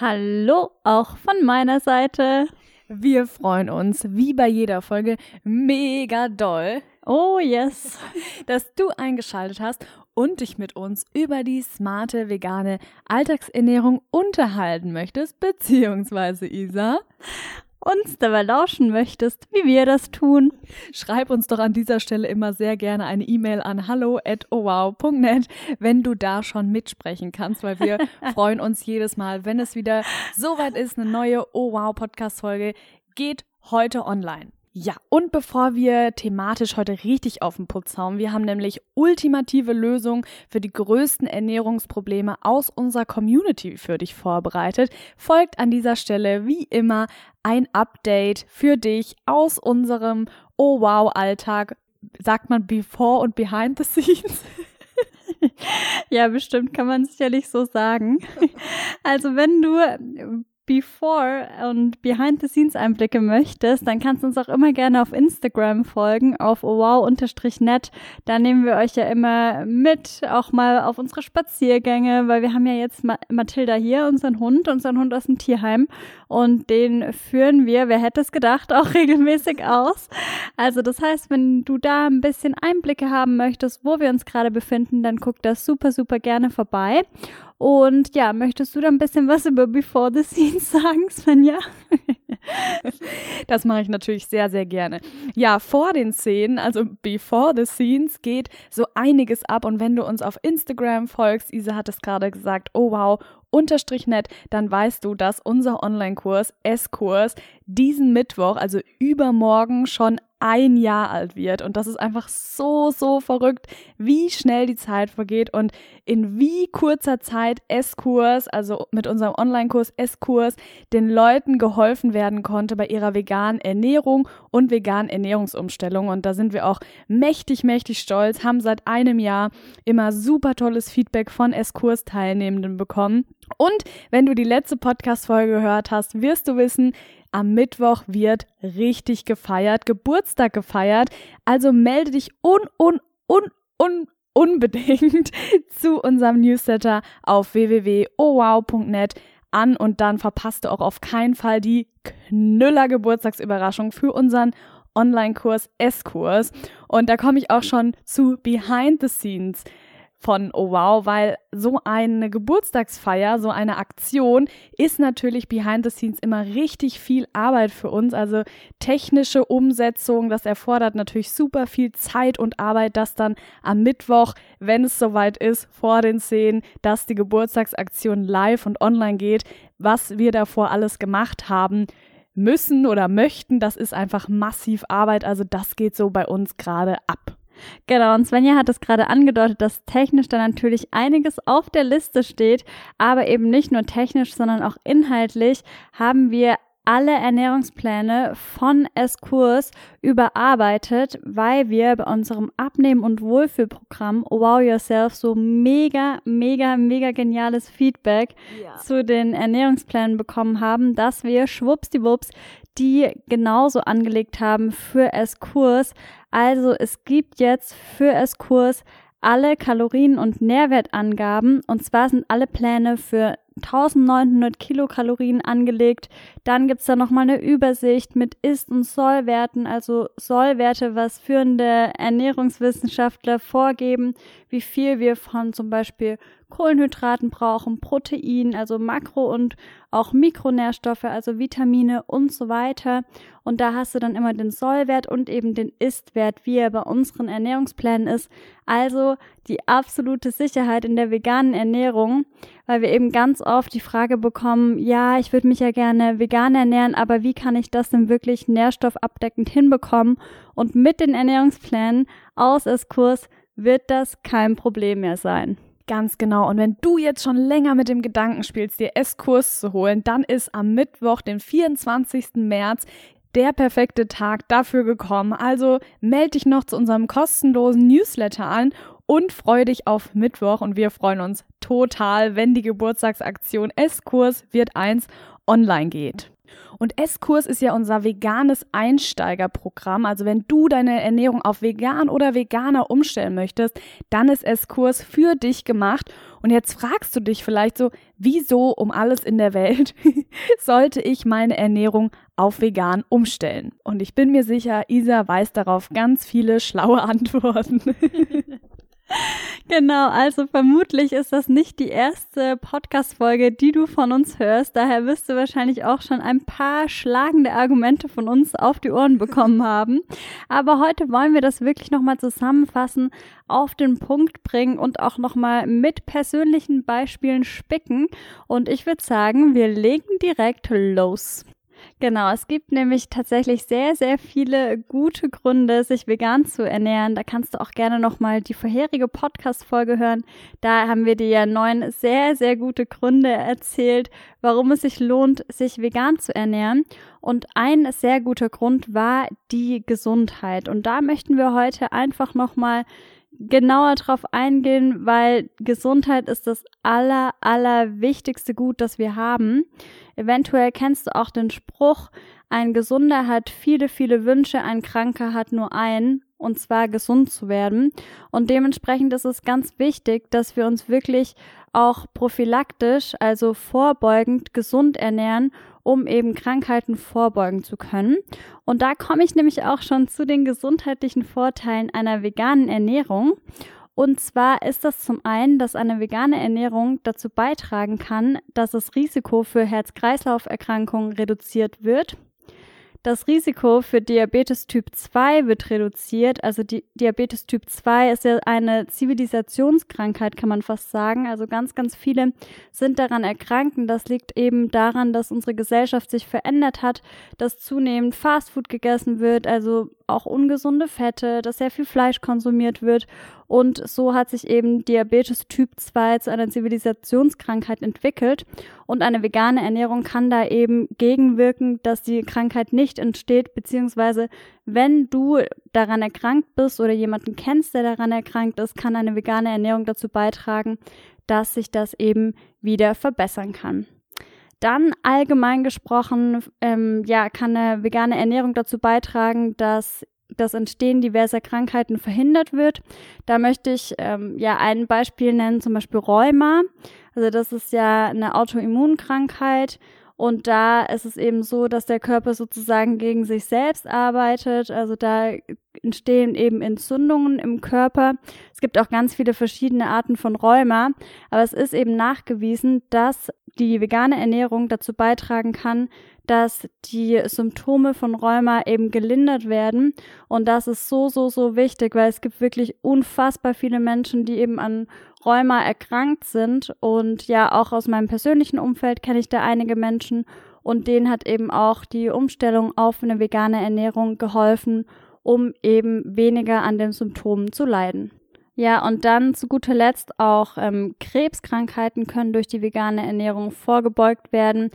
Hallo auch von meiner Seite. Wir freuen uns, wie bei jeder Folge, mega doll, Oh yes. dass du eingeschaltet hast und dich mit uns über die smarte vegane Alltagsernährung unterhalten möchtest, beziehungsweise Isa. Uns dabei lauschen möchtest, wie wir das tun. Schreib uns doch an dieser Stelle immer sehr gerne eine E-Mail an hallo@owow.net, wenn du da schon mitsprechen kannst, weil wir freuen uns jedes Mal, wenn es wieder soweit ist, eine neue Oh Wow Podcast Folge geht heute online. Ja, und bevor wir thematisch heute richtig auf den Putz hauen, wir haben nämlich ultimative Lösungen für die größten Ernährungsprobleme aus unserer Community für dich vorbereitet, folgt an dieser Stelle wie immer ein Update für dich aus unserem Oh wow Alltag. Sagt man before und behind the scenes? Ja, bestimmt kann man sicherlich so sagen. Also wenn du Before und Behind-the-Scenes-Einblicke möchtest, dann kannst du uns auch immer gerne auf Instagram folgen, auf wow-net. Da nehmen wir euch ja immer mit, auch mal auf unsere Spaziergänge, weil wir haben ja jetzt Ma Mathilda hier, unseren Hund, unseren Hund aus dem Tierheim und den führen wir, wer hätte es gedacht, auch regelmäßig aus. Also das heißt, wenn du da ein bisschen Einblicke haben möchtest, wo wir uns gerade befinden, dann guck da super, super gerne vorbei. Und ja, möchtest du da ein bisschen was über Before the Scenes sagen, Svenja? Das mache ich natürlich sehr, sehr gerne. Ja, vor den Szenen, also before the scenes, geht so einiges ab. Und wenn du uns auf Instagram folgst, Isa hat es gerade gesagt, oh wow, unterstrich net, dann weißt du, dass unser Online-Kurs, S-Kurs, diesen Mittwoch, also übermorgen schon ein Jahr alt wird. Und das ist einfach so, so verrückt, wie schnell die Zeit vergeht und in wie kurzer Zeit S-Kurs, also mit unserem Online-Kurs S-Kurs, den Leuten geholfen werden konnte bei ihrer veganen Ernährung und veganen Ernährungsumstellung. Und da sind wir auch mächtig, mächtig stolz, haben seit einem Jahr immer super tolles Feedback von S-Kurs-Teilnehmenden bekommen. Und wenn du die letzte Podcast-Folge gehört hast, wirst du wissen, am Mittwoch wird richtig gefeiert, Geburtstag gefeiert. Also melde dich un, un, un, un, unbedingt zu unserem Newsletter auf www.owow.net an und dann verpasst du auch auf keinen Fall die Knüller Geburtstagsüberraschung für unseren Online-Kurs S-Kurs. Und da komme ich auch schon zu Behind the Scenes von Oh Wow, weil so eine Geburtstagsfeier, so eine Aktion ist natürlich behind the scenes immer richtig viel Arbeit für uns. Also technische Umsetzung, das erfordert natürlich super viel Zeit und Arbeit, dass dann am Mittwoch, wenn es soweit ist, vor den Szenen, dass die Geburtstagsaktion live und online geht, was wir davor alles gemacht haben müssen oder möchten, das ist einfach massiv Arbeit. Also das geht so bei uns gerade ab. Genau, und Svenja hat es gerade angedeutet, dass technisch da natürlich einiges auf der Liste steht, aber eben nicht nur technisch, sondern auch inhaltlich haben wir alle Ernährungspläne von S-Kurs überarbeitet, weil wir bei unserem Abnehmen- und Wohlfühlprogramm Wow Yourself so mega, mega, mega geniales Feedback Ja. zu den Ernährungsplänen bekommen haben, dass wir schwuppsdiwupps die genauso angelegt haben für S-Kurs. Also es gibt jetzt für S-Kurs alle Kalorien- und Nährwertangaben. Und zwar sind alle Pläne für 1900 Kilokalorien angelegt. Dann gibt's da nochmal eine Übersicht mit Ist- und Sollwerten, also Sollwerte, was führende Ernährungswissenschaftler vorgeben, wie viel wir von zum Beispiel Kohlenhydraten brauchen, Protein, also Makro- und auch Mikronährstoffe, also Vitamine und so weiter. Und da hast du dann immer den Sollwert und eben den Istwert, wie er bei unseren Ernährungsplänen ist. Also die absolute Sicherheit in der veganen Ernährung, weil wir eben ganz oft die Frage bekommen, ja, ich würde mich ja gerne vegan ernähren, aber wie kann ich das denn wirklich nährstoffabdeckend hinbekommen? Und mit den Ernährungsplänen aus S-Kurs wird das kein Problem mehr sein. Ganz genau. Und wenn du jetzt schon länger mit dem Gedanken spielst, dir S-Kurs zu holen, dann ist am Mittwoch, den 24. März, der perfekte Tag dafür gekommen. Also melde dich noch zu unserem kostenlosen Newsletter an und freu dich auf Mittwoch. Und wir freuen uns total, wenn die Geburtstagsaktion S-Kurs wird eins online geht. Und S-Kurs ist ja unser veganes Einsteigerprogramm. Also wenn du deine Ernährung auf vegan oder veganer umstellen möchtest, dann ist S-Kurs für dich gemacht. Und jetzt fragst du dich vielleicht so, wieso um alles in der Welt sollte ich meine Ernährung auf vegan umstellen? Und ich bin mir sicher, Isa weiß darauf ganz viele schlaue Antworten. Genau, also vermutlich ist das nicht die erste Podcast-Folge, die du von uns hörst. Daher wirst du wahrscheinlich auch schon ein paar schlagende Argumente von uns auf die Ohren bekommen haben. Aber heute wollen wir das wirklich nochmal zusammenfassen, auf den Punkt bringen und auch nochmal mit persönlichen Beispielen spicken. Und ich würde sagen, wir legen direkt los. Genau, es gibt nämlich tatsächlich sehr, sehr viele gute Gründe, sich vegan zu ernähren. Da kannst du auch gerne nochmal die vorherige Podcast-Folge hören. Da haben wir dir ja neun sehr, sehr gute Gründe erzählt, warum es sich lohnt, sich vegan zu ernähren. Und ein sehr guter Grund war die Gesundheit. Und da möchten wir heute einfach nochmal genauer drauf eingehen, weil Gesundheit ist das aller, aller wichtigste Gut, das wir haben. Eventuell kennst du auch den Spruch, ein Gesunder hat viele, viele Wünsche, ein Kranker hat nur einen, und zwar gesund zu werden. Und dementsprechend ist es ganz wichtig, dass wir uns wirklich auch prophylaktisch, also vorbeugend gesund ernähren, um eben Krankheiten vorbeugen zu können. Und da komme ich nämlich auch schon zu den gesundheitlichen Vorteilen einer veganen Ernährung. Und zwar ist das zum einen, dass eine vegane Ernährung dazu beitragen kann, dass das Risiko für Herz-Kreislauf-Erkrankungen reduziert wird. Das Risiko für Diabetes Typ 2 wird reduziert. Also die Diabetes Typ 2 ist ja eine Zivilisationskrankheit, kann man fast sagen. Also ganz, ganz viele sind daran erkrankt. Und das liegt eben daran, dass unsere Gesellschaft sich verändert hat, dass zunehmend Fastfood gegessen wird, also auch ungesunde Fette, dass sehr viel Fleisch konsumiert wird und so hat sich eben Diabetes Typ 2 zu einer Zivilisationskrankheit entwickelt. Und eine vegane Ernährung kann da eben gegenwirken, dass die Krankheit nicht entsteht, beziehungsweise wenn du daran erkrankt bist oder jemanden kennst, der daran erkrankt ist, kann eine vegane Ernährung dazu beitragen, dass sich das eben wieder verbessern kann. Dann allgemein gesprochen, ähm, ja, kann eine vegane Ernährung dazu beitragen, dass das Entstehen diverser Krankheiten verhindert wird. Da möchte ich ähm, ja ein Beispiel nennen, zum Beispiel Rheuma. Also das ist ja eine Autoimmunkrankheit und da ist es eben so, dass der Körper sozusagen gegen sich selbst arbeitet. Also da entstehen eben Entzündungen im Körper. Es gibt auch ganz viele verschiedene Arten von Rheuma, aber es ist eben nachgewiesen, dass die vegane Ernährung dazu beitragen kann, dass die Symptome von Rheuma eben gelindert werden. Und das ist so, so, so wichtig, weil es gibt wirklich unfassbar viele Menschen, die eben an Rheuma erkrankt sind. Und ja, auch aus meinem persönlichen Umfeld kenne ich da einige Menschen. Und denen hat eben auch die Umstellung auf eine vegane Ernährung geholfen, um eben weniger an den Symptomen zu leiden. Ja, und dann zu guter Letzt auch ähm, Krebskrankheiten können durch die vegane Ernährung vorgebeugt werden.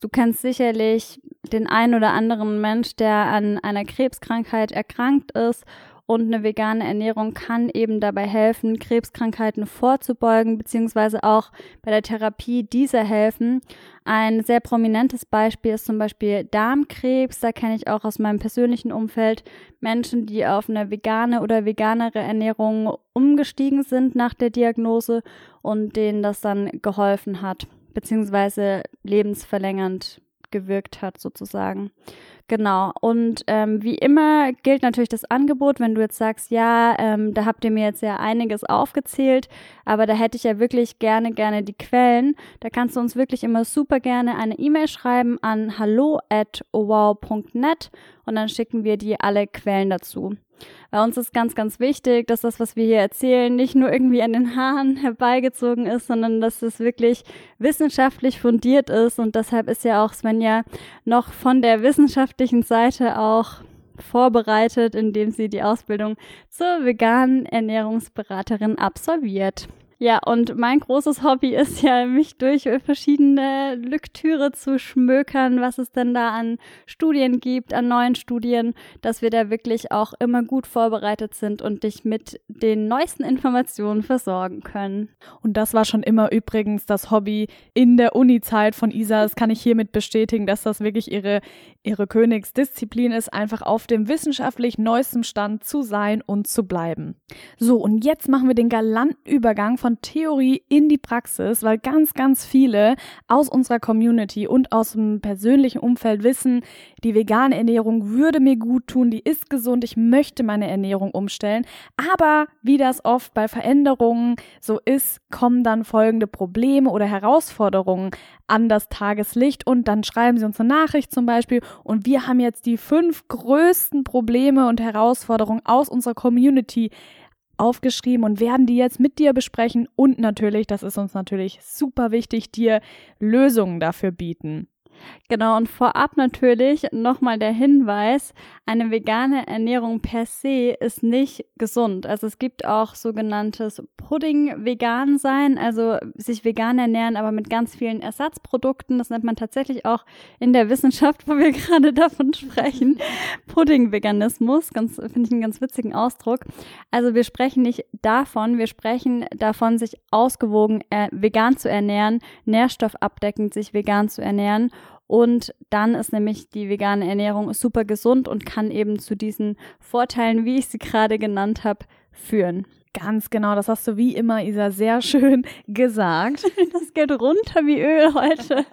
Du kennst sicherlich den einen oder anderen Mensch, der an einer Krebskrankheit erkrankt ist und eine vegane Ernährung kann eben dabei helfen, Krebskrankheiten vorzubeugen, beziehungsweise auch bei der Therapie dieser helfen. Ein sehr prominentes Beispiel ist zum Beispiel Darmkrebs. Da kenne ich auch aus meinem persönlichen Umfeld Menschen, die auf eine vegane oder veganere Ernährung umgestiegen sind nach der Diagnose und denen das dann geholfen hat beziehungsweise lebensverlängernd gewirkt hat sozusagen. Genau. Und ähm, wie immer gilt natürlich das Angebot, wenn du jetzt sagst, ja, ähm, da habt ihr mir jetzt ja einiges aufgezählt, aber da hätte ich ja wirklich gerne, gerne die Quellen. Da kannst du uns wirklich immer super gerne eine E-Mail schreiben an hallo at und dann schicken wir dir alle Quellen dazu. Bei uns ist ganz, ganz wichtig, dass das, was wir hier erzählen, nicht nur irgendwie an den Haaren herbeigezogen ist, sondern dass es wirklich wissenschaftlich fundiert ist. Und deshalb ist ja auch Svenja noch von der wissenschaftlichen Seite auch vorbereitet, indem sie die Ausbildung zur veganen Ernährungsberaterin absolviert. Ja, und mein großes Hobby ist ja, mich durch verschiedene Lektüre zu schmökern, was es denn da an Studien gibt, an neuen Studien, dass wir da wirklich auch immer gut vorbereitet sind und dich mit den neuesten Informationen versorgen können. Und das war schon immer übrigens das Hobby in der Uni-Zeit von Isa. Das kann ich hiermit bestätigen, dass das wirklich ihre, ihre Königsdisziplin ist, einfach auf dem wissenschaftlich neuesten Stand zu sein und zu bleiben. So, und jetzt machen wir den galanten Übergang von Theorie in die Praxis, weil ganz, ganz viele aus unserer Community und aus dem persönlichen Umfeld wissen, die vegane Ernährung würde mir gut tun, die ist gesund, ich möchte meine Ernährung umstellen. Aber wie das oft bei Veränderungen so ist, kommen dann folgende Probleme oder Herausforderungen an das Tageslicht und dann schreiben sie uns eine Nachricht zum Beispiel und wir haben jetzt die fünf größten Probleme und Herausforderungen aus unserer Community aufgeschrieben und werden die jetzt mit dir besprechen und natürlich, das ist uns natürlich super wichtig, dir Lösungen dafür bieten. Genau, und vorab natürlich nochmal der Hinweis, eine vegane Ernährung per se ist nicht gesund. Also es gibt auch sogenanntes Pudding-Vegan sein, also sich vegan ernähren, aber mit ganz vielen Ersatzprodukten. Das nennt man tatsächlich auch in der Wissenschaft, wo wir gerade davon sprechen, Pudding-Veganismus. Ganz, finde ich einen ganz witzigen Ausdruck. Also wir sprechen nicht davon, wir sprechen davon, sich ausgewogen äh, vegan zu ernähren, nährstoffabdeckend sich vegan zu ernähren und dann ist nämlich die vegane Ernährung super gesund und kann eben zu diesen Vorteilen, wie ich sie gerade genannt habe, führen. Ganz genau, das hast du wie immer, Isa, sehr schön gesagt. Das geht runter wie Öl heute.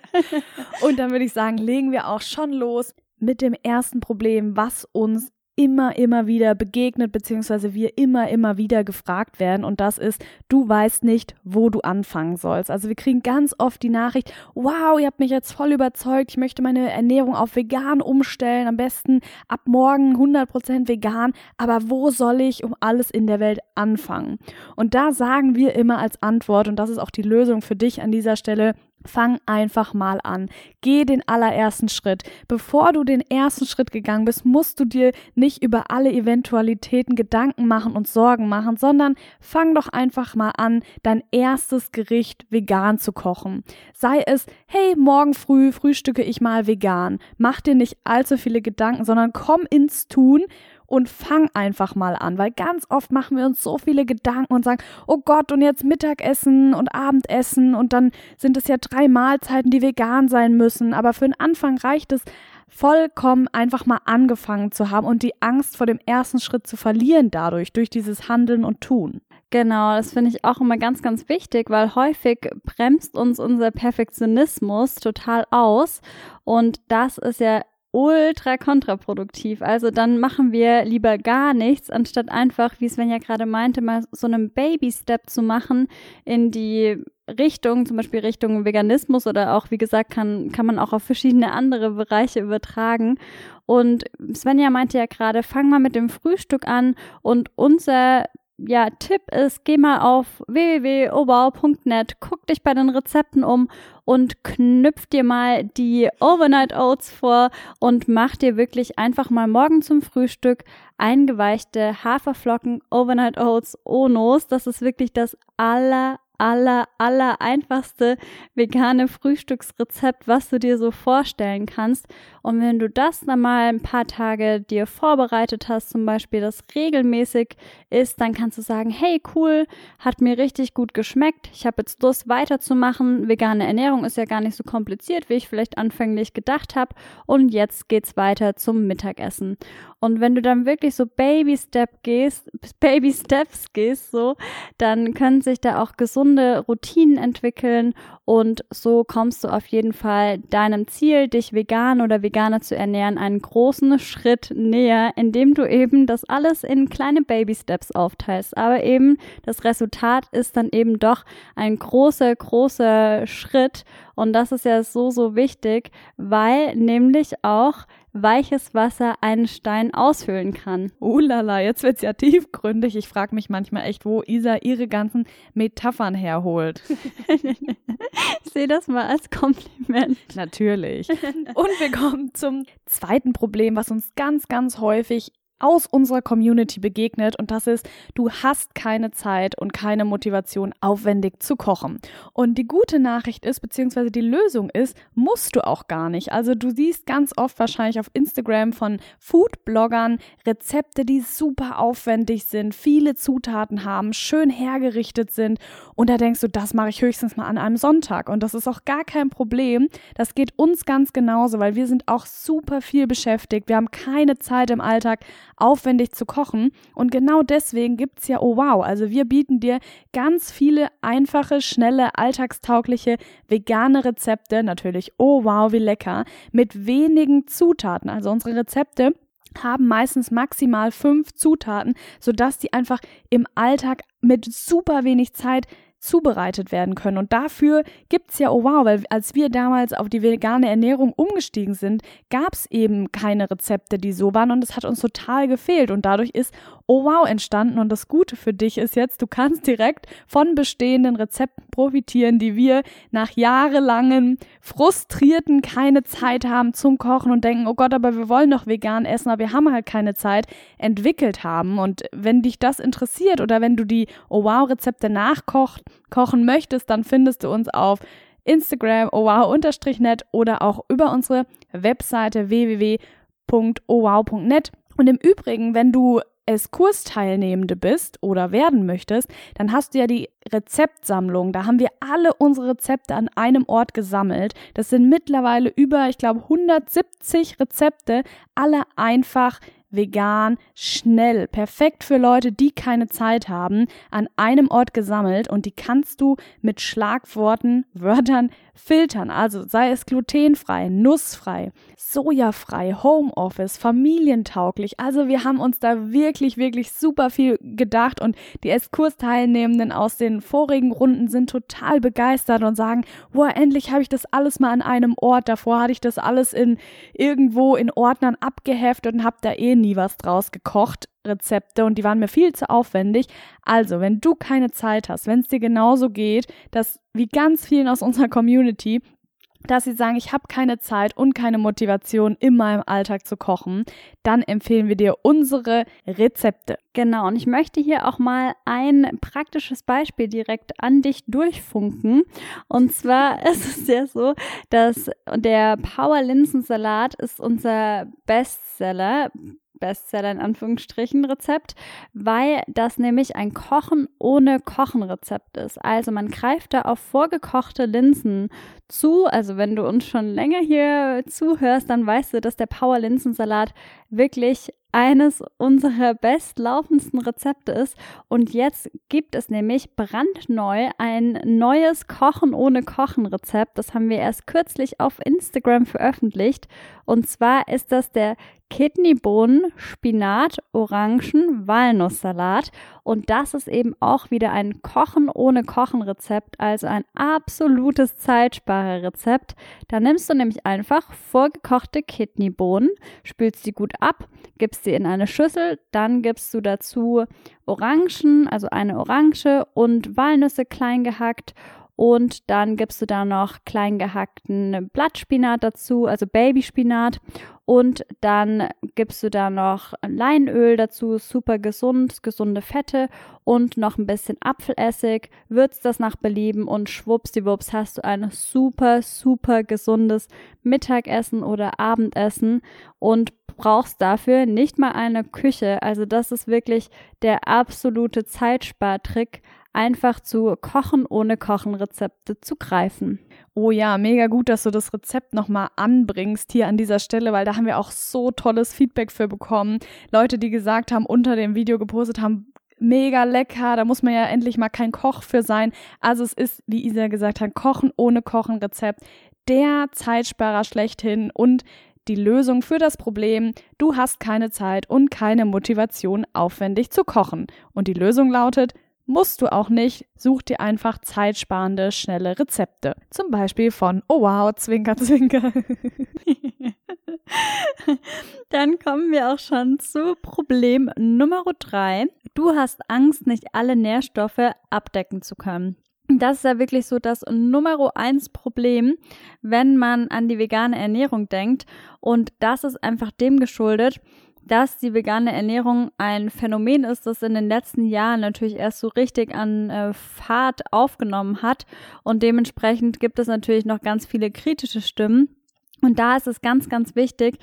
Und dann würde ich sagen, legen wir auch schon los mit dem ersten Problem, was uns immer, immer wieder begegnet, beziehungsweise wir immer, immer wieder gefragt werden. Und das ist, du weißt nicht, wo du anfangen sollst. Also wir kriegen ganz oft die Nachricht, wow, ihr habt mich jetzt voll überzeugt, ich möchte meine Ernährung auf vegan umstellen, am besten ab morgen 100% vegan. Aber wo soll ich um alles in der Welt anfangen? Und da sagen wir immer als Antwort, und das ist auch die Lösung für dich an dieser Stelle, Fang einfach mal an. Geh den allerersten Schritt. Bevor du den ersten Schritt gegangen bist, musst du dir nicht über alle Eventualitäten Gedanken machen und Sorgen machen, sondern fang doch einfach mal an, dein erstes Gericht vegan zu kochen. Sei es, hey, morgen früh frühstücke ich mal vegan. Mach dir nicht allzu viele Gedanken, sondern komm ins Tun und fang einfach mal an, weil ganz oft machen wir uns so viele Gedanken und sagen, oh Gott, und jetzt Mittagessen und Abendessen und dann sind es ja drei Mahlzeiten, die vegan sein müssen. Aber für den Anfang reicht es vollkommen einfach mal angefangen zu haben und die Angst vor dem ersten Schritt zu verlieren dadurch, durch dieses Handeln und Tun. Genau, das finde ich auch immer ganz, ganz wichtig, weil häufig bremst uns unser Perfektionismus total aus. Und das ist ja ultra kontraproduktiv. Also dann machen wir lieber gar nichts, anstatt einfach, wie Sven ja gerade meinte, mal so einen Baby-Step zu machen in die Richtung, zum Beispiel Richtung Veganismus oder auch, wie gesagt, kann, kann man auch auf verschiedene andere Bereiche übertragen. Und Svenja meinte ja gerade, fang mal mit dem Frühstück an und unser ja, Tipp ist, geh mal auf www.obau.net, guck dich bei den Rezepten um und knüpf dir mal die Overnight Oats vor und mach dir wirklich einfach mal morgen zum Frühstück eingeweichte Haferflocken Overnight Oats Onos. Das ist wirklich das aller, aller, aller einfachste vegane Frühstücksrezept, was du dir so vorstellen kannst. Und wenn du das dann mal ein paar Tage dir vorbereitet hast, zum Beispiel das regelmäßig ist, dann kannst du sagen, hey cool, hat mir richtig gut geschmeckt. Ich habe jetzt Lust weiterzumachen. Vegane Ernährung ist ja gar nicht so kompliziert, wie ich vielleicht anfänglich gedacht habe. Und jetzt geht's weiter zum Mittagessen. Und wenn du dann wirklich so Baby Step gehst, Baby Steps gehst, so, dann können sich da auch gesunde Routinen entwickeln und so kommst du auf jeden Fall deinem Ziel, dich vegan oder veganer zu ernähren, einen großen Schritt näher, indem du eben das alles in kleine Baby Steps aufteilst. Aber eben das Resultat ist dann eben doch ein großer, großer Schritt und das ist ja so, so wichtig, weil nämlich auch weiches Wasser einen Stein aushöhlen kann. Uh lala, jetzt wird's ja tiefgründig. Ich frage mich manchmal echt, wo Isa ihre ganzen Metaphern herholt. ich sehe das mal als Kompliment. Natürlich. Und wir kommen zum zweiten Problem, was uns ganz, ganz häufig aus unserer Community begegnet und das ist, du hast keine Zeit und keine Motivation, aufwendig zu kochen. Und die gute Nachricht ist, beziehungsweise die Lösung ist, musst du auch gar nicht. Also du siehst ganz oft wahrscheinlich auf Instagram von Food-Bloggern Rezepte, die super aufwendig sind, viele Zutaten haben, schön hergerichtet sind und da denkst du, das mache ich höchstens mal an einem Sonntag und das ist auch gar kein Problem. Das geht uns ganz genauso, weil wir sind auch super viel beschäftigt. Wir haben keine Zeit im Alltag, aufwendig zu kochen. Und genau deswegen gibt es ja Oh Wow. Also wir bieten dir ganz viele einfache, schnelle, alltagstaugliche, vegane Rezepte. Natürlich Oh Wow, wie lecker. Mit wenigen Zutaten. Also unsere Rezepte haben meistens maximal fünf Zutaten, sodass die einfach im Alltag mit super wenig Zeit zubereitet werden können. Und dafür gibt's ja, oh wow, weil als wir damals auf die vegane Ernährung umgestiegen sind, gab's eben keine Rezepte, die so waren und es hat uns total gefehlt. Und dadurch ist oh wow entstanden. Und das Gute für dich ist jetzt, du kannst direkt von bestehenden Rezepten profitieren, die wir nach jahrelangen frustrierten keine Zeit haben zum Kochen und denken, oh Gott, aber wir wollen doch vegan essen, aber wir haben halt keine Zeit, entwickelt haben. Und wenn dich das interessiert oder wenn du die oh wow Rezepte nachkocht, kochen möchtest, dann findest du uns auf Instagram owow-net oder auch über unsere Webseite www.owow.net. Und im Übrigen, wenn du es Kursteilnehmende bist oder werden möchtest, dann hast du ja die Rezeptsammlung. Da haben wir alle unsere Rezepte an einem Ort gesammelt. Das sind mittlerweile über, ich glaube, 170 Rezepte, alle einfach vegan, schnell, perfekt für Leute, die keine Zeit haben, an einem Ort gesammelt und die kannst du mit Schlagworten, Wörtern filtern. Also sei es glutenfrei, nussfrei, sojafrei, Homeoffice, familientauglich. Also wir haben uns da wirklich, wirklich super viel gedacht und die Eskursteilnehmenden aus den vorigen Runden sind total begeistert und sagen, wow, endlich habe ich das alles mal an einem Ort. Davor hatte ich das alles in irgendwo in Ordnern abgeheftet und habe da eh nie was draus gekocht. Rezepte und die waren mir viel zu aufwendig. Also, wenn du keine Zeit hast, wenn es dir genauso geht, dass wie ganz vielen aus unserer Community, dass sie sagen, ich habe keine Zeit und keine Motivation in meinem Alltag zu kochen, dann empfehlen wir dir unsere Rezepte. Genau, und ich möchte hier auch mal ein praktisches Beispiel direkt an dich durchfunken. Und zwar ist es ja so, dass der Power Linsensalat ist unser Bestseller Bestseller in Anführungsstrichen Rezept, weil das nämlich ein Kochen ohne Kochen Rezept ist. Also man greift da auf vorgekochte Linsen zu. Also wenn du uns schon länger hier zuhörst, dann weißt du, dass der Power Linsensalat wirklich eines unserer bestlaufendsten Rezepte ist. Und jetzt gibt es nämlich brandneu ein neues Kochen ohne Kochen Rezept. Das haben wir erst kürzlich auf Instagram veröffentlicht. Und zwar ist das der Kidneybohnen, Spinat, Orangen, Walnusssalat. Und das ist eben auch wieder ein Kochen ohne Kochen Rezept, also ein absolutes Zeitsparerrezept. Da nimmst du nämlich einfach vorgekochte Kidneybohnen, spülst sie gut ab, gibst sie in eine Schüssel, dann gibst du dazu Orangen, also eine Orange und Walnüsse klein gehackt und dann gibst du da noch klein gehackten Blattspinat dazu, also Babyspinat. Und dann gibst du da noch Leinöl dazu, super gesund, gesunde Fette und noch ein bisschen Apfelessig. Würzt das nach Belieben und schwuppsdiwupps hast du ein super, super gesundes Mittagessen oder Abendessen und brauchst dafür nicht mal eine Küche. Also das ist wirklich der absolute Zeitspartrick einfach zu Kochen ohne Kochen Rezepte zu greifen. Oh ja, mega gut, dass du das Rezept nochmal anbringst hier an dieser Stelle, weil da haben wir auch so tolles Feedback für bekommen. Leute, die gesagt haben, unter dem Video gepostet haben, mega lecker, da muss man ja endlich mal kein Koch für sein. Also es ist, wie Isa gesagt hat, Kochen ohne Kochen Rezept, der Zeitsparer schlechthin und die Lösung für das Problem, du hast keine Zeit und keine Motivation, aufwendig zu kochen. Und die Lösung lautet, Musst du auch nicht, such dir einfach zeitsparende, schnelle Rezepte. Zum Beispiel von Oh wow, Zwinker, Zwinker. Dann kommen wir auch schon zu Problem Nummer drei. Du hast Angst, nicht alle Nährstoffe abdecken zu können. Das ist ja wirklich so das Nummer eins Problem, wenn man an die vegane Ernährung denkt. Und das ist einfach dem geschuldet, dass die vegane Ernährung ein Phänomen ist, das in den letzten Jahren natürlich erst so richtig an äh, Fahrt aufgenommen hat. Und dementsprechend gibt es natürlich noch ganz viele kritische Stimmen. Und da ist es ganz, ganz wichtig,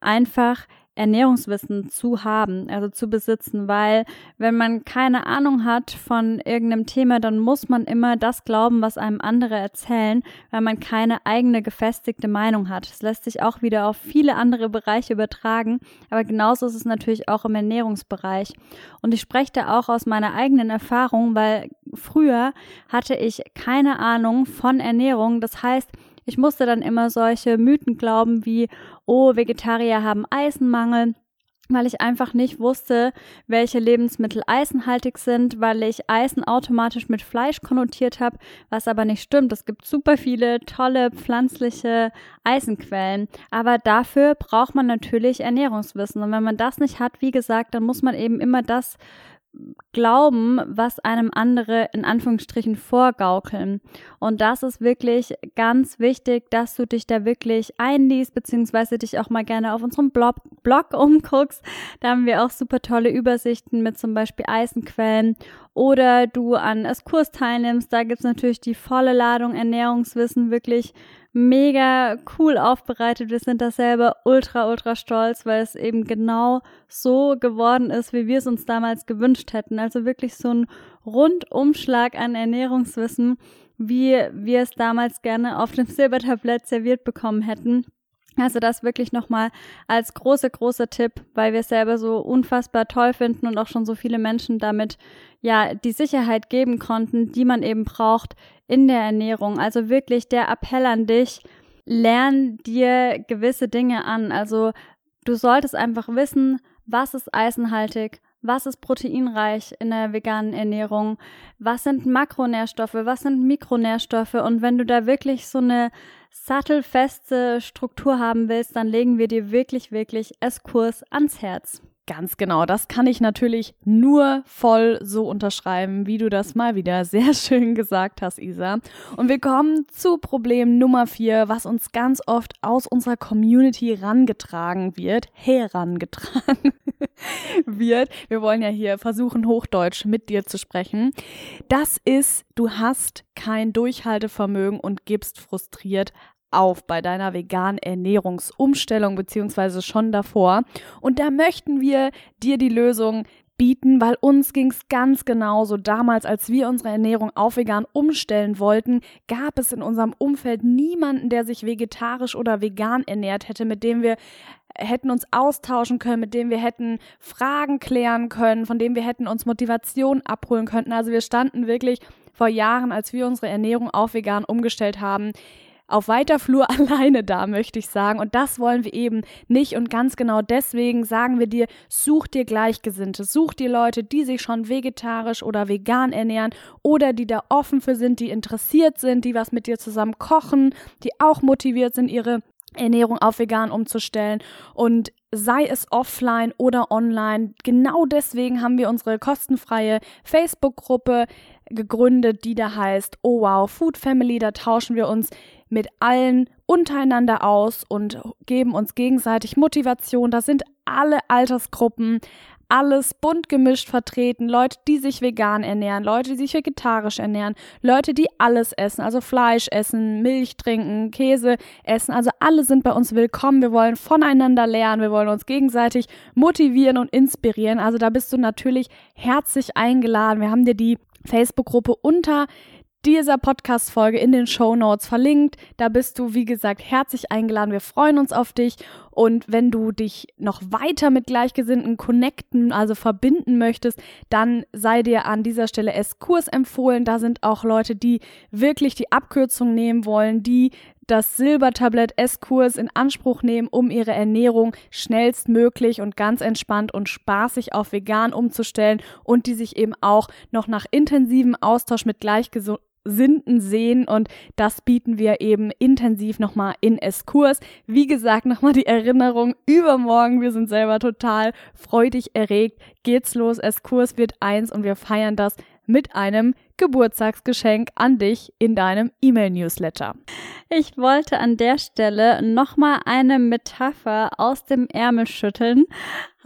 einfach Ernährungswissen zu haben, also zu besitzen, weil wenn man keine Ahnung hat von irgendeinem Thema, dann muss man immer das glauben, was einem andere erzählen, weil man keine eigene gefestigte Meinung hat. Das lässt sich auch wieder auf viele andere Bereiche übertragen, aber genauso ist es natürlich auch im Ernährungsbereich. Und ich spreche da auch aus meiner eigenen Erfahrung, weil früher hatte ich keine Ahnung von Ernährung. Das heißt, ich musste dann immer solche Mythen glauben wie, oh, Vegetarier haben Eisenmangel weil ich einfach nicht wusste, welche Lebensmittel eisenhaltig sind, weil ich Eisen automatisch mit Fleisch konnotiert habe, was aber nicht stimmt. Es gibt super viele tolle pflanzliche Eisenquellen, aber dafür braucht man natürlich Ernährungswissen und wenn man das nicht hat, wie gesagt, dann muss man eben immer das glauben, was einem andere in Anführungsstrichen vorgaukeln. Und das ist wirklich ganz wichtig, dass du dich da wirklich einliest, beziehungsweise dich auch mal gerne auf unserem Blog, Blog umguckst. Da haben wir auch super tolle Übersichten mit zum Beispiel Eisenquellen. Oder du an Eskurs teilnimmst, da gibt's natürlich die volle Ladung Ernährungswissen, wirklich mega cool aufbereitet. Wir sind da selber ultra, ultra stolz, weil es eben genau so geworden ist, wie wir es uns damals gewünscht hätten. Also wirklich so ein Rundumschlag an Ernährungswissen, wie wir es damals gerne auf dem Silbertablett serviert bekommen hätten. Also das wirklich nochmal als großer, großer Tipp, weil wir es selber so unfassbar toll finden und auch schon so viele Menschen damit ja die Sicherheit geben konnten, die man eben braucht in der Ernährung. Also wirklich der Appell an dich, lern dir gewisse Dinge an. Also du solltest einfach wissen, was ist eisenhaltig, was ist proteinreich in der veganen Ernährung, was sind Makronährstoffe, was sind Mikronährstoffe? Und wenn du da wirklich so eine sattelfeste Struktur haben willst, dann legen wir dir wirklich, wirklich S-Kurs ans Herz. Ganz genau, das kann ich natürlich nur voll so unterschreiben, wie du das mal wieder sehr schön gesagt hast, Isa. Und wir kommen zu Problem Nummer vier, was uns ganz oft aus unserer Community rangetragen wird, herangetragen wird. Wir wollen ja hier versuchen, Hochdeutsch mit dir zu sprechen. Das ist, du hast kein Durchhaltevermögen und gibst frustriert auf bei deiner veganen Ernährungsumstellung beziehungsweise schon davor. Und da möchten wir dir die Lösung bieten, weil uns ging es ganz genauso. Damals, als wir unsere Ernährung auf vegan umstellen wollten, gab es in unserem Umfeld niemanden, der sich vegetarisch oder vegan ernährt hätte, mit dem wir hätten uns austauschen können, mit dem wir hätten Fragen klären können, von dem wir hätten uns Motivation abholen können. Also wir standen wirklich vor Jahren, als wir unsere Ernährung auf vegan umgestellt haben, auf weiter Flur alleine da, möchte ich sagen. Und das wollen wir eben nicht. Und ganz genau deswegen sagen wir dir, such dir Gleichgesinnte, such dir Leute, die sich schon vegetarisch oder vegan ernähren oder die da offen für sind, die interessiert sind, die was mit dir zusammen kochen, die auch motiviert sind, ihre Ernährung auf vegan umzustellen und sei es offline oder online. Genau deswegen haben wir unsere kostenfreie Facebook-Gruppe gegründet, die da heißt Oh Wow Food Family. Da tauschen wir uns mit allen untereinander aus und geben uns gegenseitig Motivation. Da sind alle Altersgruppen, alles bunt gemischt vertreten. Leute, die sich vegan ernähren, Leute, die sich vegetarisch ernähren, Leute, die alles essen, also Fleisch essen, Milch trinken, Käse essen. Also alle sind bei uns willkommen. Wir wollen voneinander lernen. Wir wollen uns gegenseitig motivieren und inspirieren. Also da bist du natürlich herzlich eingeladen. Wir haben dir die Facebook-Gruppe unter dieser Podcast-Folge in den Show Notes verlinkt. Da bist du, wie gesagt, herzlich eingeladen. Wir freuen uns auf dich. Und wenn du dich noch weiter mit Gleichgesinnten connecten, also verbinden möchtest, dann sei dir an dieser Stelle S-Kurs empfohlen. Da sind auch Leute, die wirklich die Abkürzung nehmen wollen, die das Silbertablett S-Kurs in Anspruch nehmen, um ihre Ernährung schnellstmöglich und ganz entspannt und spaßig auf vegan umzustellen und die sich eben auch noch nach intensivem Austausch mit Gleichgesinnten Sinden sehen und das bieten wir eben intensiv nochmal in S-Kurs. Wie gesagt, nochmal die Erinnerung übermorgen. Wir sind selber total freudig erregt. Geht's los. S-Kurs wird eins und wir feiern das mit einem Geburtstagsgeschenk an dich in deinem E-Mail-Newsletter. Ich wollte an der Stelle nochmal eine Metapher aus dem Ärmel schütteln.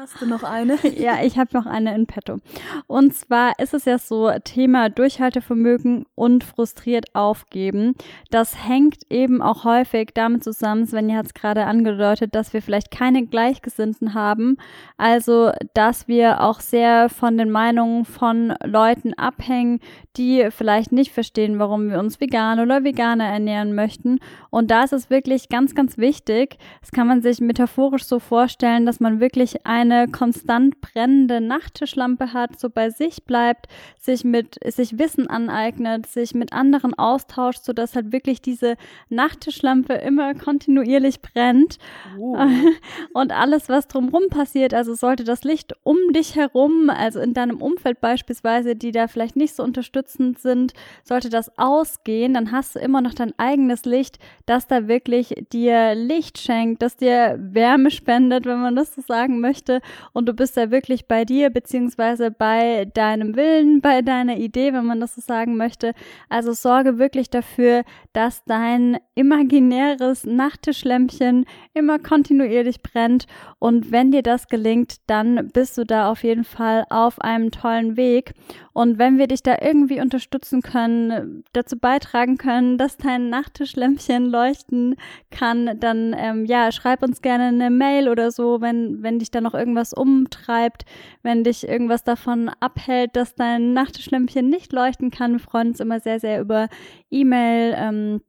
Hast du noch eine? ja, ich habe noch eine in petto. Und zwar ist es ja so, Thema Durchhaltevermögen und frustriert aufgeben. Das hängt eben auch häufig damit zusammen, Svenja hat es gerade angedeutet, dass wir vielleicht keine Gleichgesinnten haben. Also, dass wir auch sehr von den Meinungen von Leuten abhängen, die vielleicht nicht verstehen, warum wir uns vegan oder veganer ernähren möchten. Und da ist es wirklich ganz, ganz wichtig. Das kann man sich metaphorisch so vorstellen, dass man wirklich eine eine konstant brennende Nachttischlampe hat, so bei sich bleibt, sich mit, sich Wissen aneignet, sich mit anderen austauscht, so dass halt wirklich diese Nachttischlampe immer kontinuierlich brennt. Oh. Und alles, was drumherum passiert, also sollte das Licht um dich herum, also in deinem Umfeld beispielsweise, die da vielleicht nicht so unterstützend sind, sollte das ausgehen, dann hast du immer noch dein eigenes Licht, das da wirklich dir Licht schenkt, das dir Wärme spendet, wenn man das so sagen möchte, und du bist da wirklich bei dir, beziehungsweise bei deinem Willen, bei deiner Idee, wenn man das so sagen möchte. Also sorge wirklich dafür, dass dein imaginäres Nachttischlämpchen immer kontinuierlich brennt. Und wenn dir das gelingt, dann bist du da auf jeden Fall auf einem tollen Weg. Und wenn wir dich da irgendwie unterstützen können, dazu beitragen können, dass dein Nachttischlämpchen leuchten kann, dann ähm, ja, schreib uns gerne eine Mail oder so, wenn, wenn dich da noch irgendwas umtreibt, wenn dich irgendwas davon abhält, dass dein Nachttischlämpchen nicht leuchten kann. Wir freuen uns immer sehr, sehr über E-Mail. Ähm,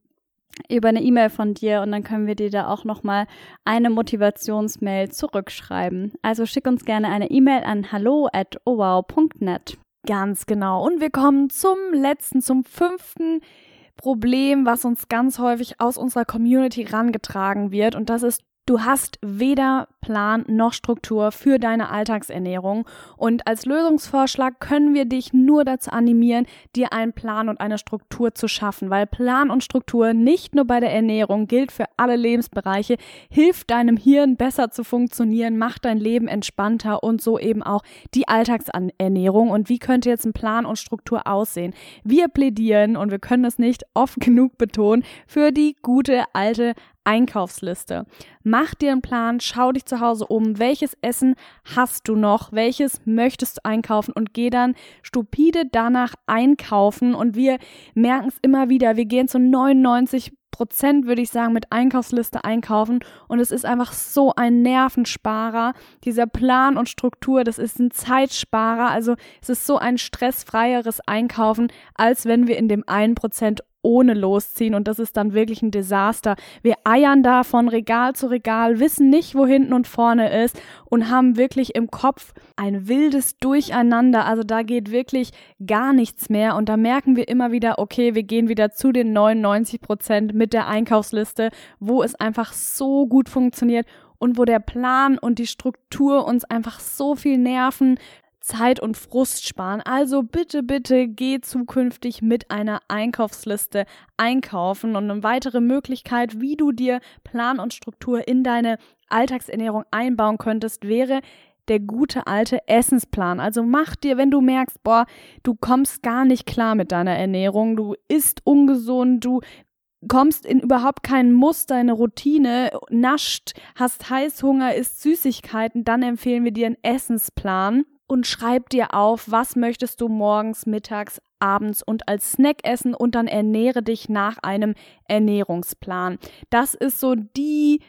über eine E-Mail von dir und dann können wir dir da auch nochmal eine Motivationsmail zurückschreiben. Also schick uns gerne eine E-Mail an hallo at owow.net. Ganz genau. Und wir kommen zum letzten, zum fünften Problem, was uns ganz häufig aus unserer Community rangetragen wird. Und das ist Du hast weder Plan noch Struktur für deine Alltagsernährung und als Lösungsvorschlag können wir dich nur dazu animieren, dir einen Plan und eine Struktur zu schaffen, weil Plan und Struktur nicht nur bei der Ernährung gilt für alle Lebensbereiche, hilft deinem Hirn besser zu funktionieren, macht dein Leben entspannter und so eben auch die Alltagsernährung und wie könnte jetzt ein Plan und Struktur aussehen? Wir plädieren und wir können es nicht oft genug betonen für die gute alte Einkaufsliste. Mach dir einen Plan, schau dich zu Hause um, welches Essen hast du noch, welches möchtest du einkaufen und geh dann stupide danach einkaufen und wir merken es immer wieder, wir gehen zu 99 Prozent, würde ich sagen, mit Einkaufsliste einkaufen. Und es ist einfach so ein Nervensparer. Dieser Plan und Struktur, das ist ein Zeitsparer. Also es ist so ein stressfreieres Einkaufen, als wenn wir in dem einen Prozent ohne losziehen und das ist dann wirklich ein Desaster. Wir eiern da von Regal zu Regal, wissen nicht, wo hinten und vorne ist und haben wirklich im Kopf ein wildes Durcheinander. Also da geht wirklich gar nichts mehr und da merken wir immer wieder, okay, wir gehen wieder zu den 99 Prozent mit der Einkaufsliste, wo es einfach so gut funktioniert und wo der Plan und die Struktur uns einfach so viel nerven, Zeit und Frust sparen. Also bitte, bitte geh zukünftig mit einer Einkaufsliste einkaufen und eine weitere Möglichkeit, wie du dir Plan und Struktur in deine Alltagsernährung einbauen könntest, wäre der gute alte Essensplan. Also mach dir, wenn du merkst, boah, du kommst gar nicht klar mit deiner Ernährung, du isst ungesund, du kommst in überhaupt keinen Muster, eine Routine, nascht, hast Heißhunger, isst Süßigkeiten, dann empfehlen wir dir einen Essensplan und schreib dir auf, was möchtest du morgens, mittags, abends und als Snack essen und dann ernähre dich nach einem Ernährungsplan. Das ist so die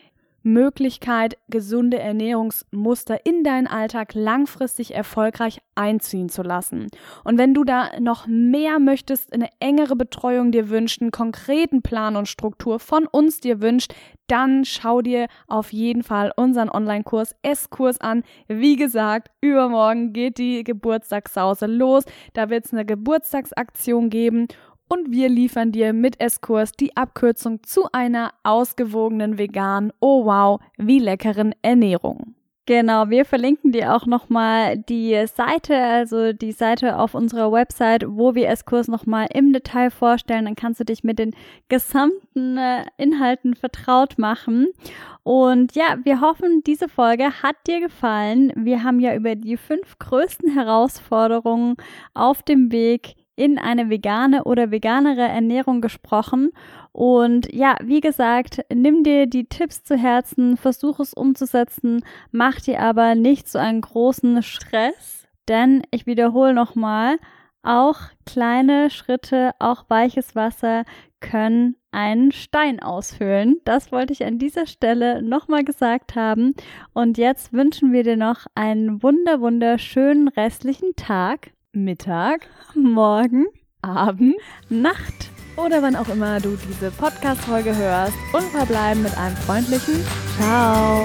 Möglichkeit, gesunde Ernährungsmuster in deinen Alltag langfristig erfolgreich einziehen zu lassen. Und wenn du da noch mehr möchtest, eine engere Betreuung dir wünscht, einen konkreten Plan und Struktur von uns dir wünscht, dann schau dir auf jeden Fall unseren Online-Kurs S-Kurs an. Wie gesagt, übermorgen geht die Geburtstagssause los. Da wird es eine Geburtstagsaktion geben und wir liefern dir mit Eskurs die Abkürzung zu einer ausgewogenen veganen, oh wow, wie leckeren Ernährung. Genau, wir verlinken dir auch nochmal die Seite, also die Seite auf unserer Website, wo wir Eskurs nochmal im Detail vorstellen. Dann kannst du dich mit den gesamten äh, Inhalten vertraut machen. Und ja, wir hoffen, diese Folge hat dir gefallen. Wir haben ja über die fünf größten Herausforderungen auf dem Weg in eine vegane oder veganere Ernährung gesprochen. Und ja, wie gesagt, nimm dir die Tipps zu Herzen, versuch es umzusetzen, mach dir aber nicht so einen großen Stress, denn ich wiederhole nochmal, auch kleine Schritte, auch weiches Wasser können einen Stein ausfüllen. Das wollte ich an dieser Stelle nochmal gesagt haben. Und jetzt wünschen wir dir noch einen wunder, wunderschönen restlichen Tag, Mittag, Morgen, Abend Nacht. oder wann auch immer du diese Podcast-Folge hörst und verbleiben mit einem freundlichen Ciao.